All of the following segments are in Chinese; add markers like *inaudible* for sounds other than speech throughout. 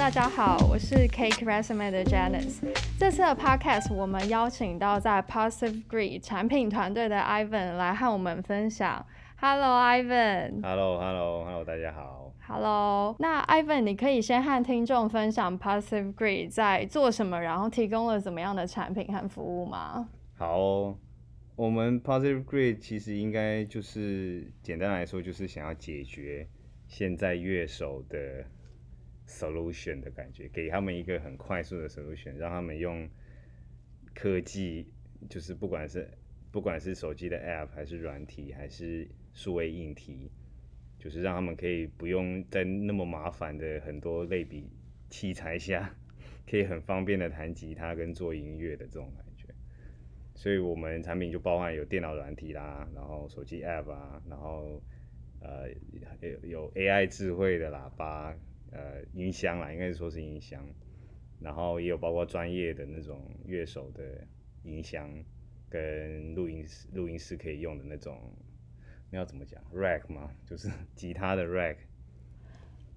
大家好，我是 Cake Resume 的 Janice。这次的 Podcast 我们邀请到在 Positive Grid 产品团队的 Ivan 来和我们分享。Hello，Ivan。Hello，Hello，Hello，大家好。Hello，那 Ivan，你可以先和听众分享 Positive Grid 在做什么，然后提供了怎么样的产品和服务吗？好哦，我们 Positive Grid 其实应该就是简单来说，就是想要解决现在乐手的。Solution 的感觉，给他们一个很快速的 solution，让他们用科技，就是不管是不管是手机的 app，还是软体，还是数位硬体，就是让他们可以不用在那么麻烦的很多类比器材下，可以很方便的弹吉他跟做音乐的这种感觉。所以我们产品就包含有电脑软体啦，然后手机 app 啊，然后呃有有 AI 智慧的喇叭。呃，音箱啦，应该是说是音箱，然后也有包括专业的那种乐手的音箱，跟录音室录音室可以用的那种，那要怎么讲？rack 吗？*laughs* 就是吉他的 rack。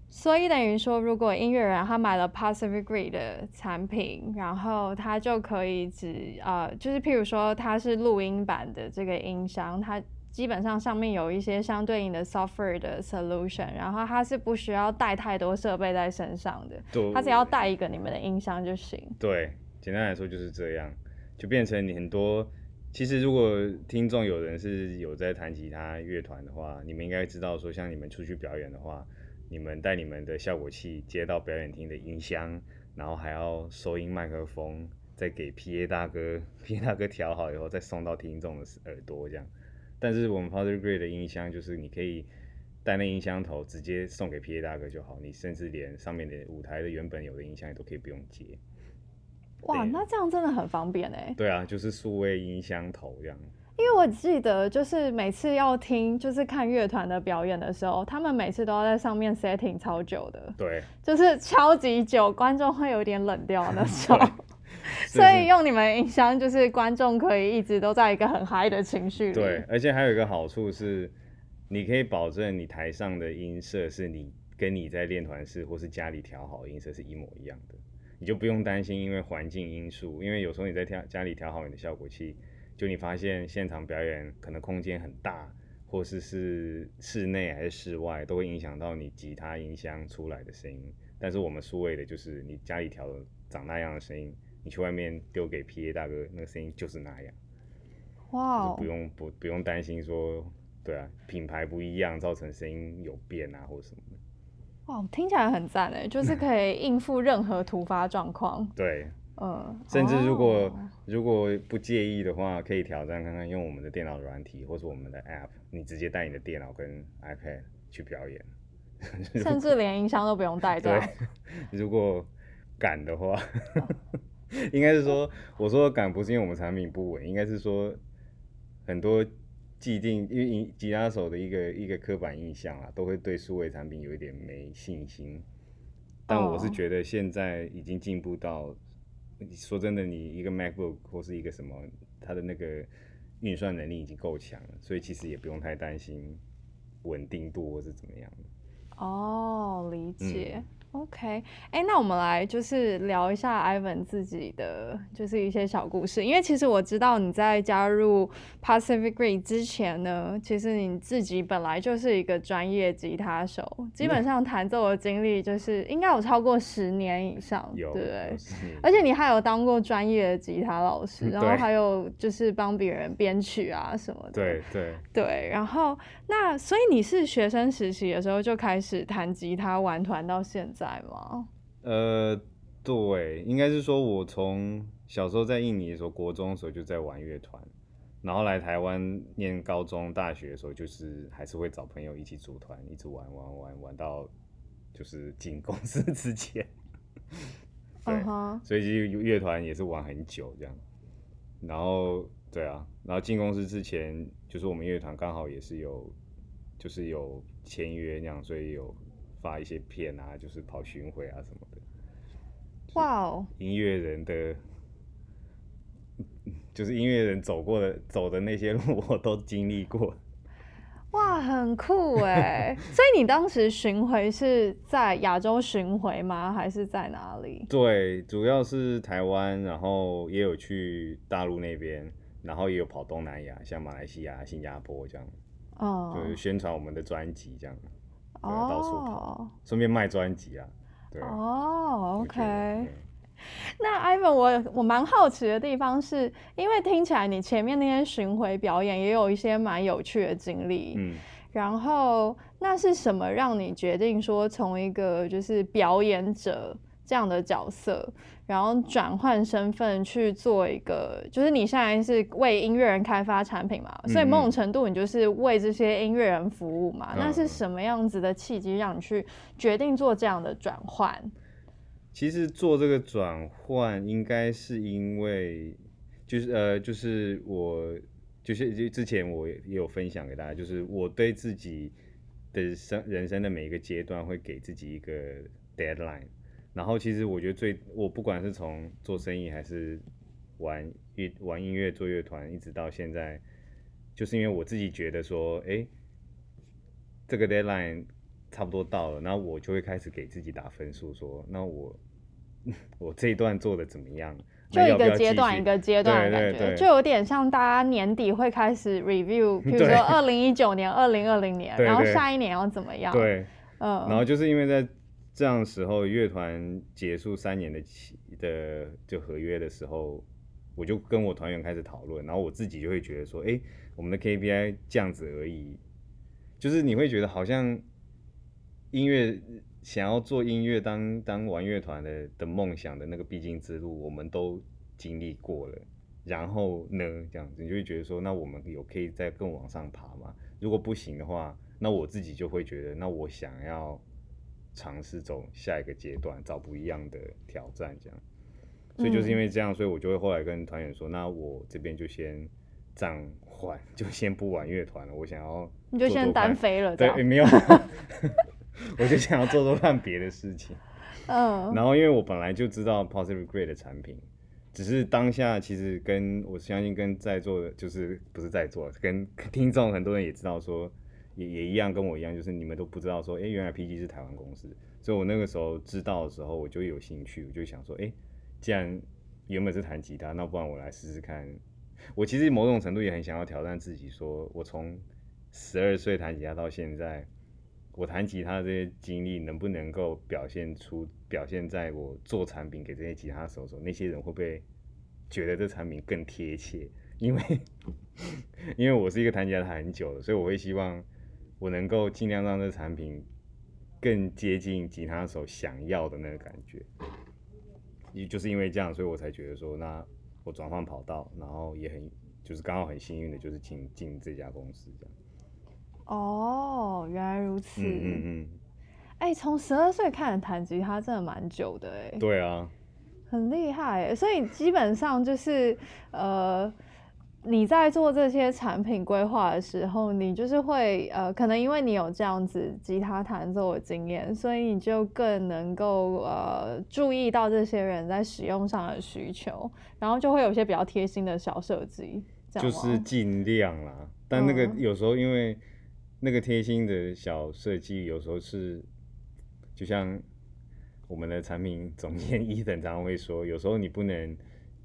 所以等于说，如果音乐人他买了 Positive Grid 的产品，然后他就可以只呃，就是譬如说他是录音版的这个音箱，他。基本上上面有一些相对应的 software 的 solution，然后它是不需要带太多设备在身上的，它只要带一个你们的音箱就行。对，简单来说就是这样，就变成你很多。其实如果听众有人是有在弹吉他乐团的话，你们应该知道说，像你们出去表演的话，你们带你们的效果器接到表演厅的音箱，然后还要收音麦克风，再给 PA 大哥，PA 大哥调好以后再送到听众的耳朵这样。但是我们 pothergrid 的音箱就是你可以带那音箱头直接送给 PA 大哥就好，你甚至连上面的舞台的原本有的音箱也都可以不用接。哇，那这样真的很方便哎。对啊，就是数位音箱头这样。因为我记得就是每次要听就是看乐团的表演的时候，他们每次都要在上面 setting 超久的。对。就是超级久，观众会有点冷掉那种。*laughs* *laughs* 所以用你们音箱，就是观众可以一直都在一个很嗨的情绪里。对，而且还有一个好处是，你可以保证你台上的音色是你跟你在练团室或是家里调好的音色是一模一样的，你就不用担心因为环境因素，因为有时候你在调家里调好你的效果器，就你发现现场表演可能空间很大，或是是室内还是室外，都会影响到你吉他音箱出来的声音。但是我们数位的就是你家里调的长那样的声音。你去外面丢给 PA 大哥，那个声音就是那样。哇、wow！不用不不用担心说，对啊，品牌不一样造成声音有变啊，或者什么的。哇、wow，听起来很赞诶，就是 *laughs* 可以应付任何突发状况。对，嗯。甚至如果、oh. 如果不介意的话，可以挑战看看用我们的电脑软体或是我们的 App，你直接带你的电脑跟 iPad 去表演。*laughs* 甚至连音箱都不用带，对。*laughs* 如果敢的话。Oh. 应该是说，我说的敢不是因为我们产品不稳，应该是说很多既定，因为吉他手的一个一个刻板印象啊，都会对数位产品有一点没信心。但我是觉得现在已经进步到，说真的，你一个 MacBook 或是一个什么，它的那个运算能力已经够强了，所以其实也不用太担心稳定度或是怎么样的。哦，理解。嗯 OK，哎、欸，那我们来就是聊一下 Ivan 自己的就是一些小故事，因为其实我知道你在加入 Pacific Green 之前呢，其实你自己本来就是一个专业吉他手，基本上弹奏的经历就是应该有超过十年以上，对不对？而且你还有当过专业的吉他老师，然后还有就是帮别人编曲啊什么的，对对对。然后那所以你是学生时期的时候就开始弹吉他玩团到现在？在吗？呃，对，应该是说，我从小时候在印尼的时候，国中的时候就在玩乐团，然后来台湾念高中、大学的时候，就是还是会找朋友一起组团，一直玩玩玩玩到就是进公司之前。对，uh -huh. 所以其实乐团也是玩很久这样。然后，对啊，然后进公司之前，就是我们乐团刚好也是有，就是有签约那样，所以有。发一些片啊，就是跑巡回啊什么的。哇哦！音乐人的，*laughs* 就是音乐人走过的走的那些路，我都经历过。哇，很酷哎！*laughs* 所以你当时巡回是在亚洲巡回吗？还是在哪里？对，主要是台湾，然后也有去大陆那边，然后也有跑东南亚，像马来西亚、新加坡这样。哦。就是宣传我们的专辑这样。哦。到处跑，顺便卖专辑啊。对。哦，OK。那 Ivan，我我蛮好奇的地方是，因为听起来你前面那些巡回表演也有一些蛮有趣的经历，嗯，然后那是什么让你决定说从一个就是表演者这样的角色，然后转换身份去做一个，就是你现在是为音乐人开发产品嘛，所以某种程度你就是为这些音乐人服务嘛，嗯，那是什么样子的契机让你去决定做这样的转换？其实做这个转换，应该是因为，就是呃，就是我，就是就之前我也有分享给大家，就是我对自己的生人生的每一个阶段会给自己一个 deadline，然后其实我觉得最，我不管是从做生意还是玩乐玩音乐做乐团，一直到现在，就是因为我自己觉得说，哎，这个 deadline。差不多到了，然后我就会开始给自己打分数，说那我 *laughs* 我这一段做的怎么样？就一个阶段一个阶段的感觉，就有点像大家年底会开始 review，*laughs* 比如说二零一九年、二零二零年，然后下一年要怎么样？对，嗯。然后就是因为在这样时候，乐团结束三年的期的就合约的时候，我就跟我团员开始讨论，然后我自己就会觉得说，哎，我们的 KPI 这样子而已，就是你会觉得好像。音乐想要做音乐，当当玩乐团的的梦想的那个必经之路，我们都经历过了。然后呢，这样子你就会觉得说，那我们有可以再更往上爬吗？如果不行的话，那我自己就会觉得，那我想要尝试走下一个阶段，找不一样的挑战，这样。所以就是因为这样，所以我就会后来跟团员说，那我这边就先暂缓，就先不玩乐团了。我想要你就先单飞了，对，没有。*laughs* 我就想要做做看别的事情，*laughs* 嗯，然后因为我本来就知道 Positive Regret 的产品，只是当下其实跟我相信跟在座的，就是不是在座，跟听众很多人也知道说，也也一样跟我一样，就是你们都不知道说，哎，原来 PG 是台湾公司，所以我那个时候知道的时候，我就有兴趣，我就想说，哎，既然原本是弹吉他，那不然我来试试看。我其实某种程度也很想要挑战自己，说我从十二岁弹吉他到现在。我弹吉他这些经历能不能够表现出，表现在我做产品给这些吉他手手，那些人会不会觉得这产品更贴切？因为 *laughs* 因为我是一个弹吉他弹很久的，所以我会希望我能够尽量让这产品更接近吉他手想要的那个感觉。也就是因为这样，所以我才觉得说，那我转换跑道，然后也很就是刚好很幸运的，就是进进这家公司这样。哦，原来如此。嗯嗯嗯。哎、欸，从十二岁开始弹吉他，真的蛮久的哎。对啊。很厉害哎，所以基本上就是呃，你在做这些产品规划的时候，你就是会呃，可能因为你有这样子吉他弹奏的经验，所以你就更能够呃注意到这些人在使用上的需求，然后就会有一些比较贴心的小设计。就是尽量啦，但那个有时候因为。那个贴心的小设计，有时候是就像我们的产品总 *laughs* 监伊等常常会说，有时候你不能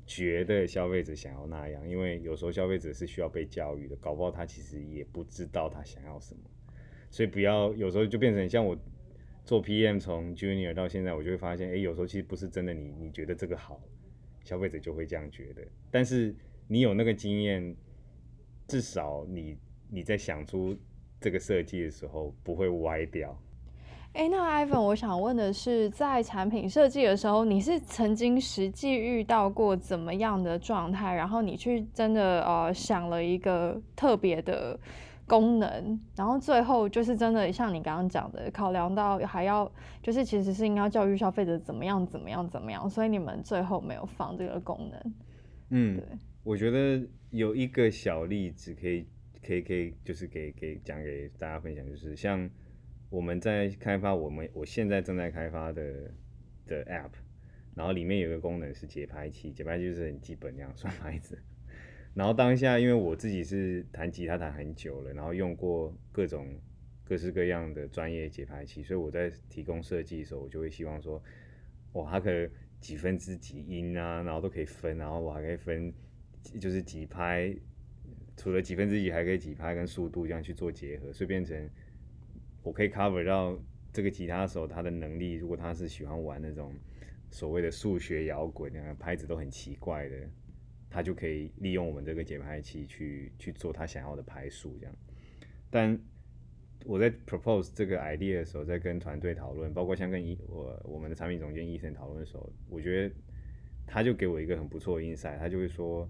觉得消费者想要那样，因为有时候消费者是需要被教育的，搞不好他其实也不知道他想要什么，所以不要有时候就变成像我做 PM 从 Junior 到现在，我就会发现，哎，有时候其实不是真的你你觉得这个好，消费者就会这样觉得，但是你有那个经验，至少你你在想出。这个设计的时候不会歪掉。哎，那 Ivan，我想问的是，在产品设计的时候，你是曾经实际遇到过怎么样的状态？然后你去真的呃想了一个特别的功能，然后最后就是真的像你刚刚讲的，考量到还要就是其实是应该教育消费者怎么样怎么样怎么样，所以你们最后没有放这个功能。嗯，对，我觉得有一个小例子可以。可以可以，就是给给讲给大家分享，就是像我们在开发我们我现在正在开发的的 App，然后里面有个功能是节拍器，节拍器就是很基本那样 *laughs* 算拍子，然后当下，因为我自己是弹吉他弹很久了，然后用过各种各式各样的专业节拍器，所以我在提供设计的时候，我就会希望说，哇，它可能几分之几音啊，然后都可以分，然后我还可以分，就是几拍，除了几分之几，还可以几拍跟速度这样去做结合，所以变成我可以 cover 到这个吉他手他的能力，如果他是喜欢玩那种所谓的数学摇滚，那个拍子都很奇怪的。他就可以利用我们这个节拍器去去做他想要的拍数，这样。但我在 propose 这个 idea 的时候，在跟团队讨论，包括像跟一我我们的产品总监伊森讨论的时候，我觉得他就给我一个很不错的 insight，他就会说，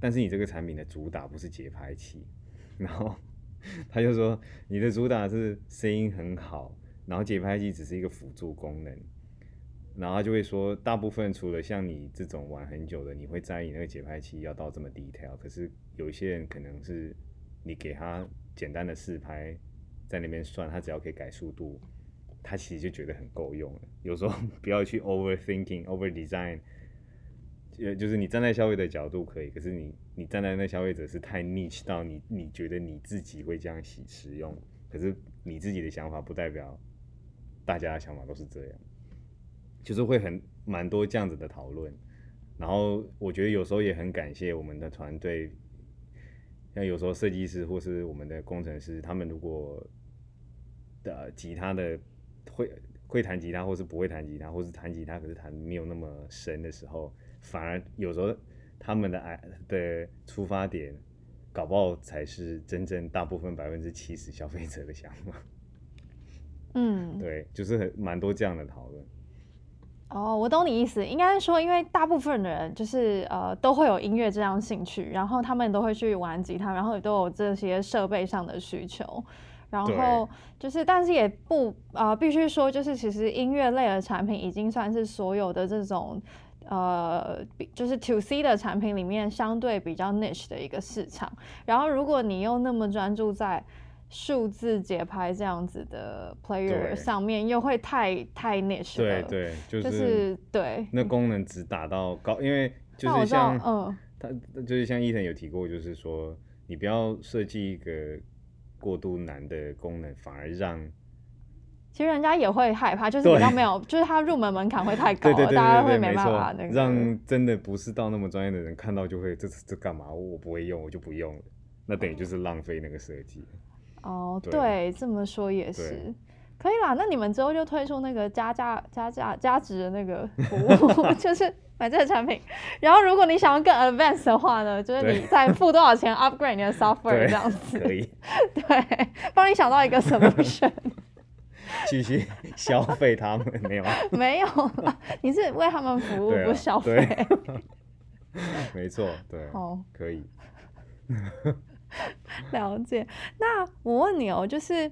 但是你这个产品的主打不是节拍器，*laughs* 然后他就说你的主打是声音很好，然后节拍器只是一个辅助功能。然后他就会说，大部分除了像你这种玩很久的，你会在意那个节拍器要到这么 detail。可是有一些人可能是你给他简单的试拍，在那边算，他只要可以改速度，他其实就觉得很够用了。有时候 *laughs* 不要去 overthinking、over design，呃，就是你站在消费者角度可以，可是你你站在那消费者是太 niche 到你你觉得你自己会这样使使用，可是你自己的想法不代表大家的想法都是这样。就是会很蛮多这样子的讨论，然后我觉得有时候也很感谢我们的团队，像有时候设计师或是我们的工程师，他们如果的吉他的会会弹吉他，或是不会弹吉他，或是弹吉他可是弹没有那么深的时候，反而有时候他们的爱的出发点，搞不好才是真正大部分百分之七十消费者的想法。嗯，对，就是很蛮多这样的讨论。哦，我懂你意思，应该是说，因为大部分的人就是呃都会有音乐这样兴趣，然后他们都会去玩吉他，然后也都有这些设备上的需求，然后就是，但是也不啊、呃，必须说，就是其实音乐类的产品已经算是所有的这种呃，就是 to C 的产品里面相对比较 niche 的一个市场，然后如果你又那么专注在数字节拍这样子的 player 上面又会太太 niche 了，对对，就是、就是、对，那功能只打到高，因为就是像嗯，他就是像伊藤有提过，就是说你不要设计一个过度难的功能，反而让其实人家也会害怕，就是比较没有，*laughs* 就是他入门门槛会太高了，对对对对对，大家会没办法那个，让真的不是到那么专业的人看到就会这这干嘛？我不会用，我就不用了，那等于就是浪费那个设计。哦，对，对，这么说也是，可以啦。那你们之后就推出那个加价、加价、加值的那个服务，*laughs* 就是买这个产品。然后如果你想要更 advanced 的话呢，就是你再付多少钱 upgrade 你的 software 这样子。可以。*laughs* 对，帮你想到一个 solution。继续 *laughs* 消费他们没有？没有，你是为他们服务，不消费。*laughs* 没错，对。哦，可以。*laughs* 了解，那我问你哦，就是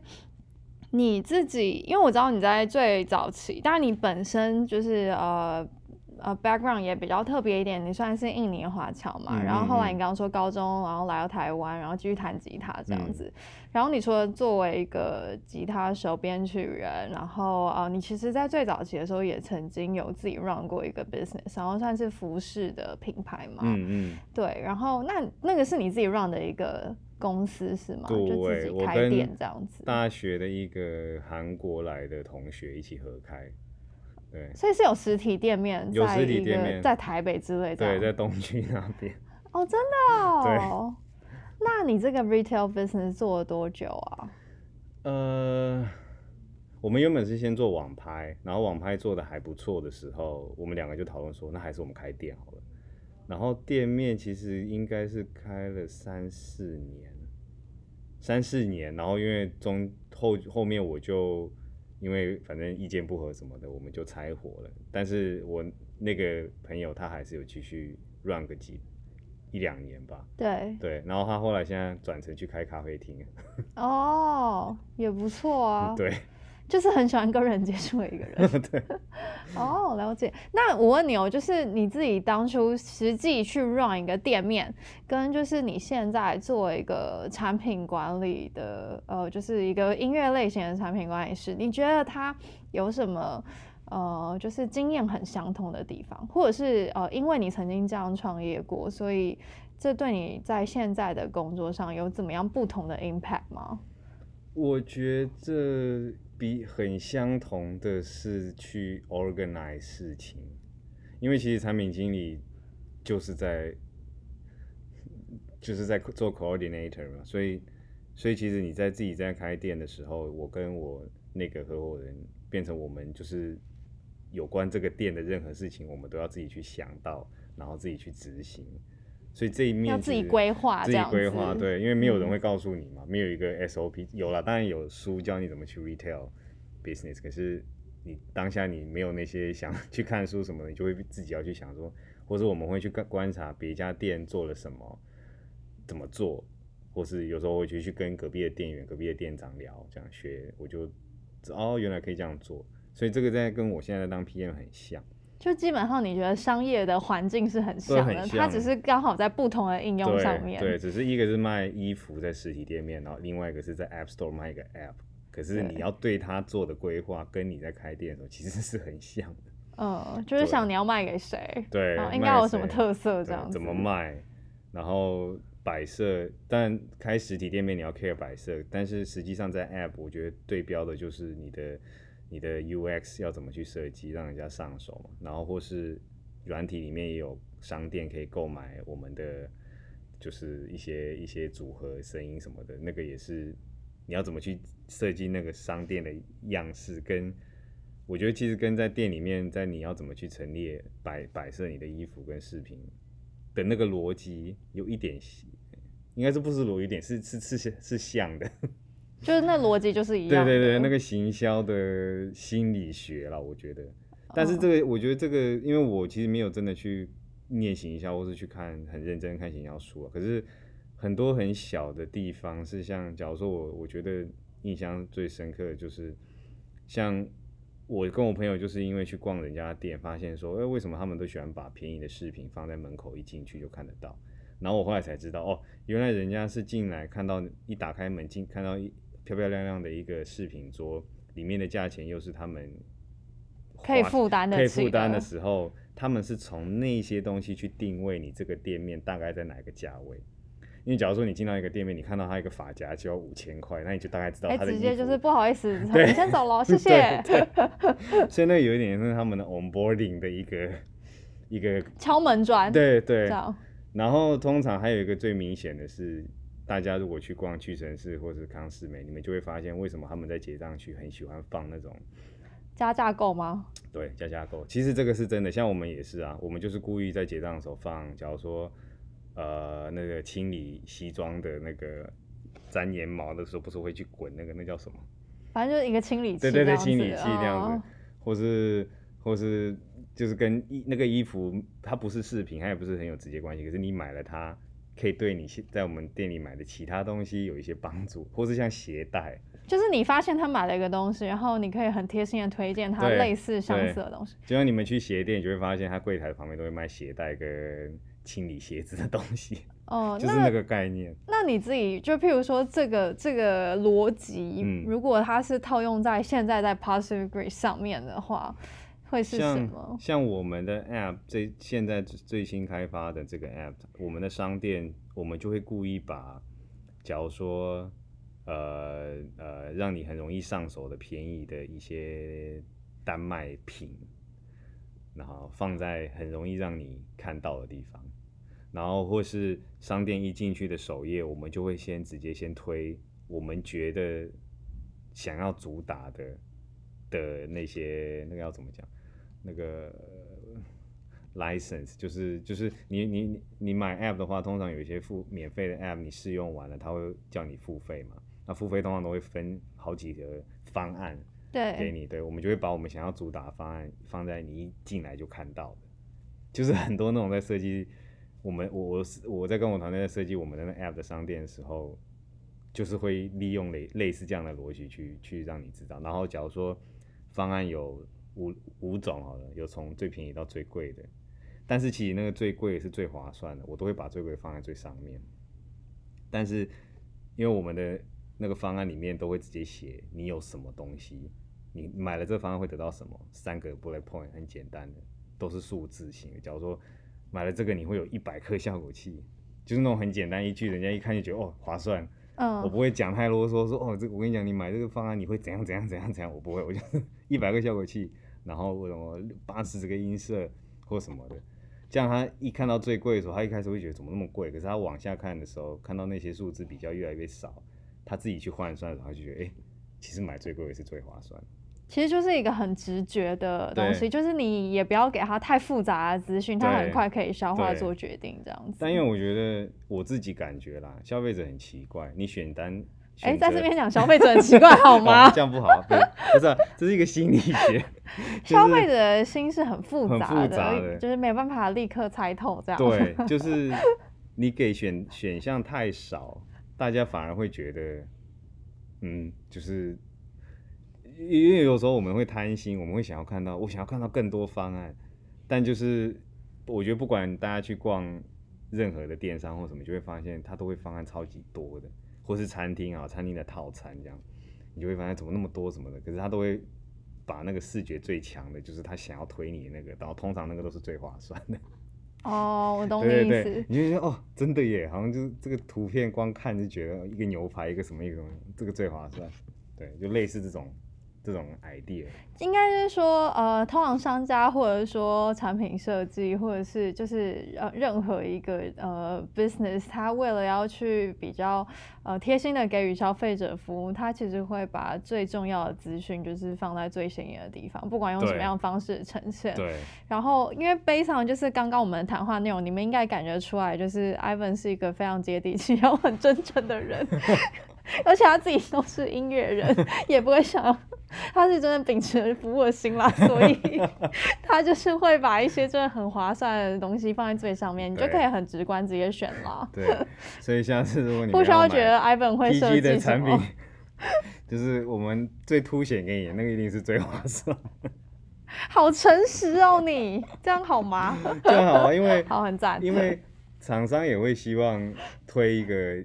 你自己，因为我知道你在最早期，但你本身就是呃呃 background 也比较特别一点，你算是印尼华侨嘛，然后后来你刚刚说高中，然后来到台湾，然后继续弹吉他这样子，嗯、然后你除了作为一个吉他手、编曲人，然后呃，你其实在最早期的时候也曾经有自己 run 过一个 business，然后算是服饰的品牌嘛，嗯嗯，对，然后那那个是你自己 run 的一个。公司是吗？对，就自己开店这样子。大学的一个韩国来的同学一起合开，对。所以是有实体店面，有实体店面，在台北之类的。对，在东区那边。哦，真的哦。对。那你这个 retail business 做了多久啊？呃，我们原本是先做网拍，然后网拍做的还不错的时候，我们两个就讨论说，那还是我们开店好了。然后店面其实应该是开了三四年，三四年。然后因为中后后面我就因为反正意见不合什么的，我们就拆伙了。但是我那个朋友他还是有继续 run 个几一两年吧。对对。然后他后来现在转成去开咖啡厅。*laughs* 哦，也不错啊。对。就是很喜欢跟人接触的一个人。*laughs* 对。哦，了解。那我问你哦，就是你自己当初实际去 run 一个店面，跟就是你现在作为一个产品管理的，呃，就是一个音乐类型的产品管理师，你觉得它有什么呃，就是经验很相同的地方，或者是呃，因为你曾经这样创业过，所以这对你在现在的工作上有怎么样不同的 impact 吗？我觉得比很相同的是去 organize 事情，因为其实产品经理就是在就是在做 coordinator 嘛，所以所以其实你在自己在开店的时候，我跟我那个合伙人变成我们就是有关这个店的任何事情，我们都要自己去想到，然后自己去执行。所以这一面要自己规划，自己规划，对，因为没有人会告诉你嘛，嗯、没有一个 SOP，有了，当然有书教你怎么去 retail business，可是你当下你没有那些想 *laughs* 去看书什么的，你就会自己要去想说，或者我们会去观观察别家店做了什么，怎么做，或是有时候会去去跟隔壁的店员、隔壁的店长聊，这样学，我就哦，原来可以这样做，所以这个在跟我现在当 PM 很像。就基本上，你觉得商业的环境是很像的，像它只是刚好在不同的应用上面。对，对，只是一个是卖衣服在实体店面，然后另外一个是在 App Store 卖一个 App。可是你要对它做的规划，跟你在开店的时候其实是很像的。嗯，就是想你要卖给谁，对，应该有什么特色这样子。怎么卖？然后摆设，但开实体店面你要 care 摆设，但是实际上在 App，我觉得对标的就是你的。你的 UX 要怎么去设计，让人家上手嘛？然后或是软体里面也有商店可以购买我们的，就是一些一些组合声音什么的，那个也是你要怎么去设计那个商店的样式，跟我觉得其实跟在店里面，在你要怎么去陈列摆摆设你的衣服跟饰品的那个逻辑有一点，应该是不是逻辑，一点是是是是像的。就是那逻辑就是一样。对对对，那个行销的心理学啦，我觉得。但是这个，我觉得这个，因为我其实没有真的去念行销，或是去看很认真看行销书啊。可是很多很小的地方是像，假如说我我觉得印象最深刻的就是，像我跟我朋友就是因为去逛人家店，发现说，哎，为什么他们都喜欢把便宜的饰品放在门口，一进去就看得到。然后我后来才知道，哦，原来人家是进来看到一打开门进看到一。漂漂亮亮的一个饰品桌，里面的价钱又是他们可以负担的，可以负担的时候，他们是从那些东西去定位你这个店面大概在哪个价位。因为假如说你进到一个店面，你看到他一个发夹就要五千块，那你就大概知道他的。直接就是不好意思，你先走了，*laughs* 谢谢。所以那有一点是他们的 onboarding 的一个一个敲门砖，对对。然后通常还有一个最明显的是。大家如果去逛屈臣氏或是康是美，你们就会发现为什么他们在结账区很喜欢放那种加价购吗？对，加价购。其实这个是真的，像我们也是啊，我们就是故意在结账的时候放，假如说呃那个清理西装的那个粘粘毛的时候，不是会去滚那个那叫什么？反正就是一个清理器，对对对，清理器那样子，哦、或是或是就是跟衣那个衣服，它不是饰品，它也不是很有直接关系，可是你买了它。可以对你在我们店里买的其他东西有一些帮助，或是像鞋带，就是你发现他买了一个东西，然后你可以很贴心的推荐他类似相似的东西。就像你们去鞋店，你就会发现他柜台旁边都会卖鞋带跟清理鞋子的东西。哦，*laughs* 就是那个概念。那你自己就譬如说这个这个逻辑，嗯，如果它是套用在现在在 Positive Grade 上面的话。会是什么？像像我们的 App 最现在最新开发的这个 App，我们的商店，我们就会故意把，假如说，呃呃，让你很容易上手的便宜的一些单卖品，然后放在很容易让你看到的地方，然后或是商店一进去的首页，我们就会先直接先推我们觉得想要主打的的那些那个要怎么讲？那个 license 就是就是你你你买 app 的话，通常有一些付免费的 app，你试用完了，他会叫你付费嘛？那付费通常都会分好几个方案对给你，对，我们就会把我们想要主打的方案放在你一进来就看到的，就是很多那种在设计我们我我我在跟我团队在设计我们的那 app 的商店的时候，就是会利用类类似这样的逻辑去去让你知道，然后假如说方案有。五五种好了，有从最便宜到最贵的，但是其实那个最贵是最划算的，我都会把最贵放在最上面。但是因为我们的那个方案里面都会直接写你有什么东西，你买了这个方案会得到什么，三个 bullet point 很简单的，都是数字型的。假如说买了这个，你会有一百克效果器，就是那种很简单一句，人家一看就觉得哦划算。嗯，我不会讲太啰嗦，说哦这个我跟你讲，你买这个方案你会怎样怎样怎样怎样，我不会，我就一百个效果器，然后什么八十这个音色或什么的，这样他一看到最贵的时候，他一开始会觉得怎么那么贵，可是他往下看的时候，看到那些数字比较越来越少，他自己去换算的时候，他就觉得哎、欸，其实买最贵的是最划算。其实就是一个很直觉的东西，就是你也不要给他太复杂的资讯，他很快可以消化做决定这样子。但因为我觉得我自己感觉啦，消费者很奇怪，你选单，哎、欸，在这边讲消费者很奇怪 *laughs* 好吗？哦、这样不好，不是、啊，这是一个心理学。消费者的心是很复杂的，很复杂的，就是没办法立刻猜透这样。对，就是 *laughs* 你给选选项太少，大家反而会觉得，嗯，就是。因为有时候我们会贪心，我们会想要看到，我想要看到更多方案，但就是我觉得不管大家去逛任何的电商或什么，就会发现它都会方案超级多的，或是餐厅啊，餐厅的套餐这样，你就会发现怎么那么多什么的，可是他都会把那个视觉最强的，就是他想要推你那个，然后通常那个都是最划算的。*laughs* 哦，我懂你意思。对对对，你就觉得哦，真的耶，好像就是这个图片光看就觉得一个牛排一个什么一个，这个最划算。对，就类似这种。这种 idea 应该是说，呃，通常商家或者说产品设计，或者是就是呃任何一个呃 business，他为了要去比较呃贴心的给予消费者服务，他其实会把最重要的资讯就是放在最显眼的地方，不管用什么样的方式呈现。对。然后，因为悲伤就是刚刚我们的谈话内容，你们应该感觉出来，就是 Ivan 是一个非常接地气、然后很真诚的人。*laughs* 而且他自己都是音乐人，也不会想要，他是真的秉持服务的心啦，所以 *laughs* 他就是会把一些真的很划算的东西放在最上面，你就可以很直观直接选啦。对，所以下次如果你不需要觉得 Ivan 会设计的产品，就是我们最凸显给你的那个一定是最划算。*laughs* 好诚实哦，你这样好吗？这样好啊，因为好很赞，因为厂商也会希望推一个。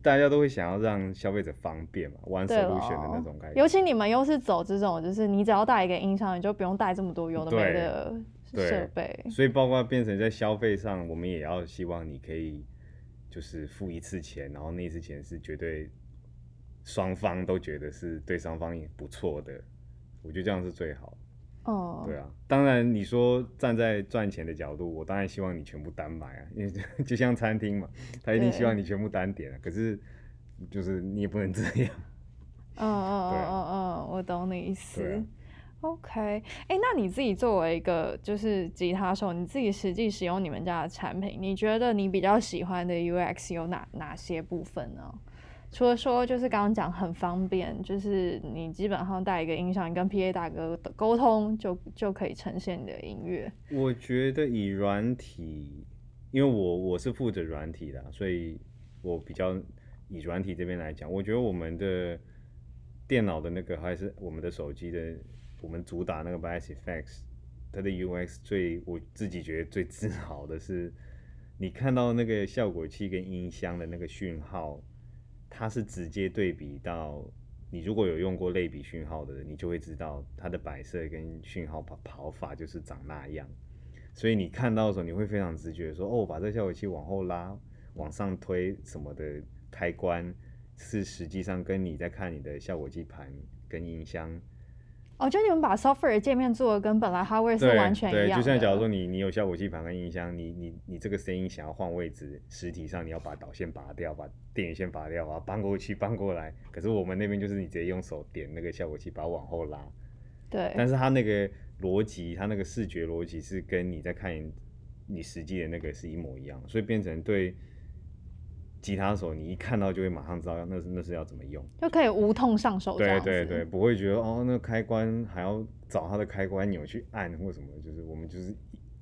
大家都会想要让消费者方便嘛，One Solution 的那种感觉。尤其你们又是走这种，就是你只要带一个音箱，你就不用带这么多有的没的设备。所以包括变成在消费上，我们也要希望你可以就是付一次钱，然后那一次钱是绝对双方都觉得是对双方也不错的，我觉得这样是最好。哦，oh. 对啊，当然你说站在赚钱的角度，我当然希望你全部单买啊，因为就像餐厅嘛，他一定希望你全部单点啊。可是就是你也不能这样。嗯嗯嗯嗯嗯，我懂你意思。啊、OK，哎、欸，那你自己作为一个就是吉他手，你自己实际使用你们家的产品，你觉得你比较喜欢的 UX 有哪哪些部分呢？除了说，就是刚刚讲很方便，就是你基本上带一个音响，你跟 PA 大哥沟通就就可以呈现你的音乐。我觉得以软体，因为我我是负责软体的，所以我比较以软体这边来讲，我觉得我们的电脑的那个还是我们的手机的，我们主打那个 Bass Effects，它的 UX 最我自己觉得最自豪的是，你看到那个效果器跟音箱的那个讯号。它是直接对比到你如果有用过类比讯号的人，你就会知道它的摆设跟讯号跑跑法就是长那样。所以你看到的时候，你会非常直觉说，哦，把这效果器往后拉、往上推什么的开关，是实际上跟你在看你的效果器盘跟音箱。哦，就你们把 software 界面做的跟本来 hardware 是完全一样的。对，就像假如说你你有效果器盘跟音箱，你你你这个声音想要换位置，实体上你要把导线拔掉，把电源线拔掉啊，搬过去搬过来。可是我们那边就是你直接用手点那个效果器，把它往后拉。对。但是它那个逻辑，它那个视觉逻辑是跟你在看你实际的那个是一模一样，所以变成对。吉他手，你一看到就会马上知道那是那是要怎么用，就可以无痛上手。对对对，不会觉得哦，那个开关还要找它的开关钮去按或什么，就是我们就是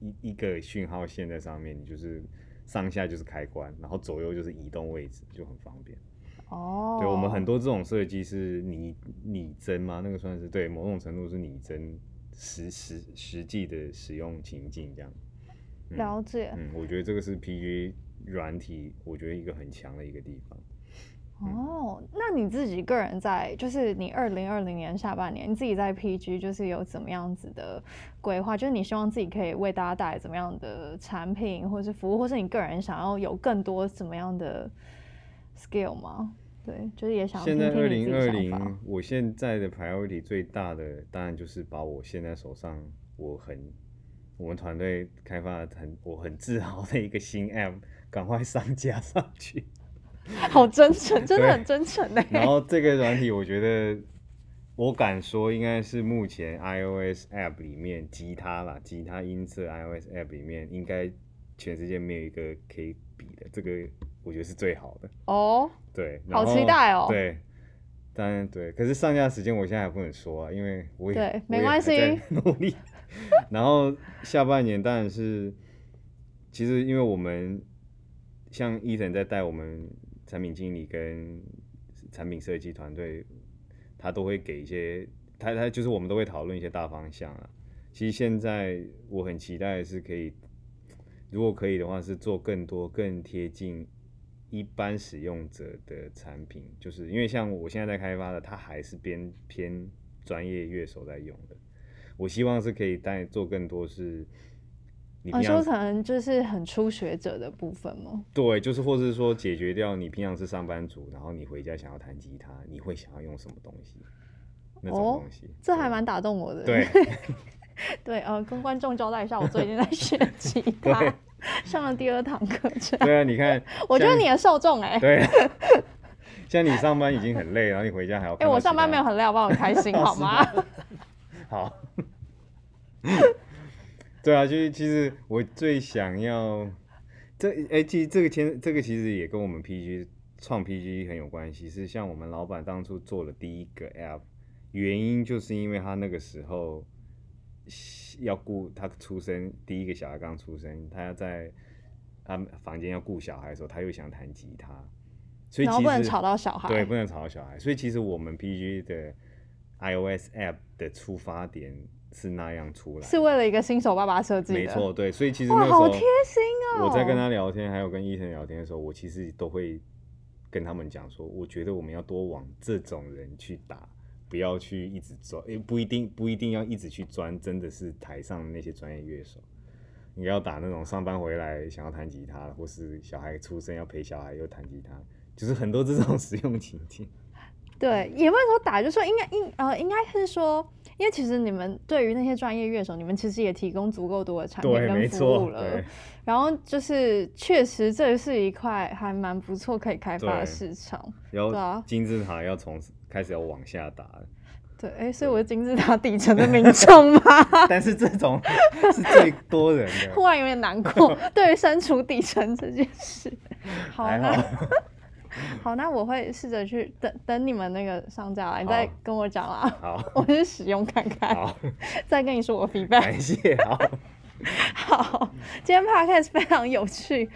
一一个讯号线在上面，你就是上下就是开关，然后左右就是移动位置，就很方便。哦，对我们很多这种设计是拟拟真吗，那个算是对某种程度是拟真实实实际的使用情境这样。嗯、了解。嗯，我觉得这个是 PG。软体，我觉得一个很强的一个地方。哦，那你自己个人在，就是你二零二零年下半年，你自己在 PG 就是有怎么样子的规划？就是你希望自己可以为大家带来怎么样的产品，或是服务，或是你个人想要有更多怎么样的 skill 吗？对，就是也想听听。现在二零二零，我现在的 priority 最大的，当然就是把我现在手上我很我们团队开发的很我很自豪的一个新 app 赶快上架上去。好真诚，*laughs* 真的很真诚呢。然后这个软体，我觉得我敢说，应该是目前 iOS app 里面吉他啦，吉他音色 iOS app 里面，应该全世界没有一个可以比的。这个我觉得是最好的哦。对，好期待哦。对，当然对，可是上架时间我现在还不能说啊，因为我也对，没关系，努力。*laughs* 然后下半年当然是，其实因为我们像伊森在带我们。产品经理跟产品设计团队，他都会给一些，他他就是我们都会讨论一些大方向啊。其实现在我很期待是可以，如果可以的话，是做更多更贴近一般使用者的产品，就是因为像我现在在开发的，它还是偏偏专业乐手在用的。我希望是可以带做更多是。你说可能就是很初学者的部分吗？对，就是或者是说解决掉你平常是上班族，然后你回家想要弹吉他，你会想要用什么东西？那种东西，哦、这还蛮打动我的。对，*laughs* 对，呃，跟观众交代一下，我最近在学吉 *laughs* 他，上了第二堂课程。对啊，你看，*laughs* 我觉得你的受众哎、欸，对，像你上班已经很累，然后你回家还要，哎、欸，我上班没有很累，我帮我开心好吗？好。对啊，就是其实我最想要这哎，其实这个签这个其实也跟我们 PG 创 PG 很有关系。是像我们老板当初做了第一个 App，原因就是因为他那个时候要顾他出生第一个小孩刚出生，他要在他房间要顾小孩的时候，他又想弹吉他，所以其实不能吵到小孩，对，不能吵到小孩。所以其实我们 PG 的 iOS App 的出发点。是那样出来，是为了一个新手爸爸设计的。没错，对，所以其实那时候好贴心哦。我在跟他聊天，还有跟医生聊天的时候，我其实都会跟他们讲说，我觉得我们要多往这种人去打，不要去一直钻，诶，不一定不一定要一直去钻，真的是台上的那些专业乐手，你要打那种上班回来想要弹吉他，或是小孩出生要陪小孩又弹吉他，就是很多这种实用情境。对，也不能说打，就是说应该应呃，应该是说。因为其实你们对于那些专业乐手，你们其实也提供足够多的产品跟服务了。然后就是确实这是一块还蛮不错可以开发的市场。然后金字塔要从开始要往下打。对，哎，所以我是金字塔底层的民众吗？*laughs* 但是这种 *laughs* 是最多人的。忽然有点难过，*laughs* 对于身处底层这件事。好，那。好，那我会试着去等等你们那个上架来，你再跟我讲啦。好，*laughs* 我去使用看看。好，*laughs* 再跟你说我 *laughs* feedback。感谢。好，好，今天 podcast 非常有趣，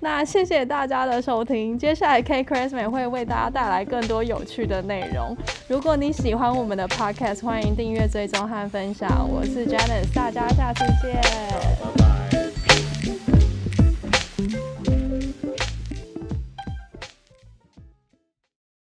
那谢谢大家的收听。接下来 K Chrisman 会为大家带来更多有趣的内容。如果你喜欢我们的 podcast，欢迎订阅、追踪和分享。我是 Janice，大家下次见。